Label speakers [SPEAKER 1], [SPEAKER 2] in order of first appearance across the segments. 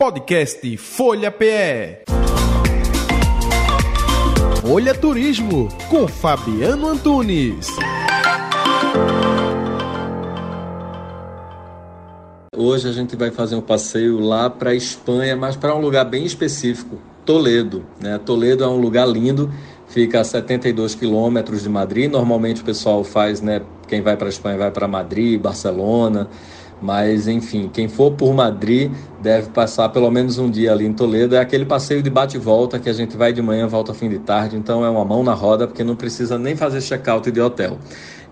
[SPEAKER 1] Podcast Folha PE. Folha Turismo com Fabiano Antunes.
[SPEAKER 2] Hoje a gente vai fazer um passeio lá para a Espanha, mas para um lugar bem específico, Toledo. Né? Toledo é um lugar lindo, fica a 72 quilômetros de Madrid. Normalmente o pessoal faz, né? Quem vai para a Espanha vai para Madrid, Barcelona. Mas, enfim, quem for por Madrid deve passar pelo menos um dia ali em Toledo. É aquele passeio de bate e volta que a gente vai de manhã, volta fim de tarde. Então é uma mão na roda, porque não precisa nem fazer check-out de hotel.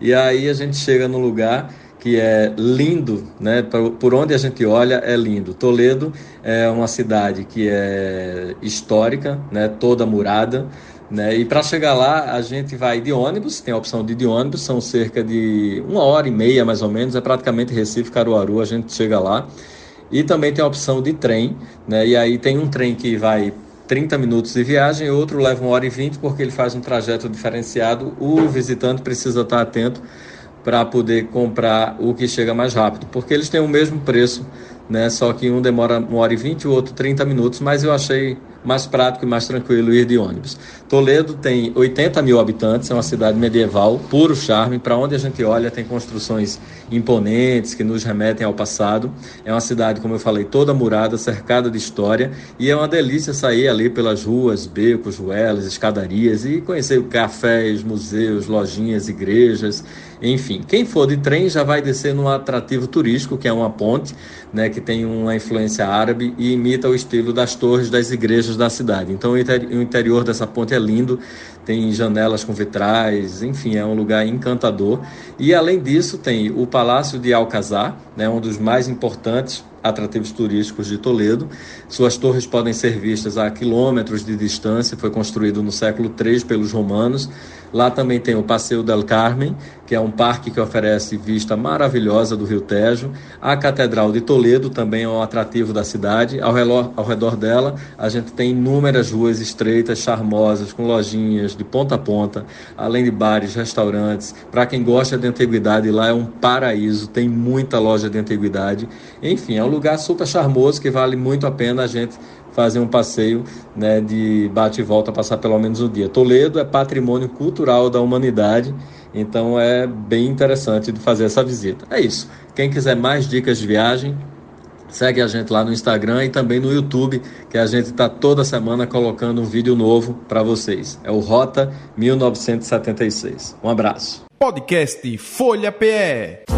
[SPEAKER 2] E aí a gente chega no lugar que é lindo, né? Por onde a gente olha é lindo. Toledo é uma cidade que é histórica, né? Toda murada. Né? E para chegar lá, a gente vai de ônibus, tem a opção de ir de ônibus, são cerca de uma hora e meia mais ou menos, é praticamente Recife, Caruaru, a gente chega lá. E também tem a opção de trem, né? e aí tem um trem que vai 30 minutos de viagem, outro leva uma hora e 20, porque ele faz um trajeto diferenciado. O visitante precisa estar atento para poder comprar o que chega mais rápido, porque eles têm o mesmo preço, né? Só que um demora uma hora e vinte, o outro 30 minutos, mas eu achei mais prático e mais tranquilo ir de ônibus. Toledo tem 80 mil habitantes, é uma cidade medieval, puro charme. Para onde a gente olha, tem construções imponentes que nos remetem ao passado. É uma cidade, como eu falei, toda murada, cercada de história, e é uma delícia sair ali pelas ruas, becos, ruelas, escadarias e conhecer cafés, museus, lojinhas, igrejas, enfim. Quem for de trem já vai descer num atrativo turístico, que é uma ponte, né, que tem uma influência árabe e imita o estilo das torres das igrejas da cidade. Então o interior dessa ponte é lindo, tem janelas com vitrais, enfim, é um lugar encantador. E além disso tem o Palácio de Alcazar, né, um dos mais importantes atrativos turísticos de Toledo. Suas torres podem ser vistas a quilômetros de distância, foi construído no século III pelos romanos. Lá também tem o Passeio del Carmen, que é um parque que oferece vista maravilhosa do Rio Tejo. A Catedral de Toledo também é um atrativo da cidade. Ao ao redor dela, a gente tem inúmeras ruas estreitas, charmosas, com lojinhas de ponta a ponta, além de bares, restaurantes. Para quem gosta de antiguidade, lá é um paraíso, tem muita loja de antiguidade. Enfim, é um lugar super charmoso que vale muito a pena a gente fazer um passeio né, de bate e volta, passar pelo menos um dia. Toledo é patrimônio cultural da humanidade, então é bem interessante de fazer essa visita. É isso. Quem quiser mais dicas de viagem, segue a gente lá no Instagram e também no YouTube, que a gente está toda semana colocando um vídeo novo para vocês. É o Rota 1976. Um abraço.
[SPEAKER 1] Podcast Folha PE.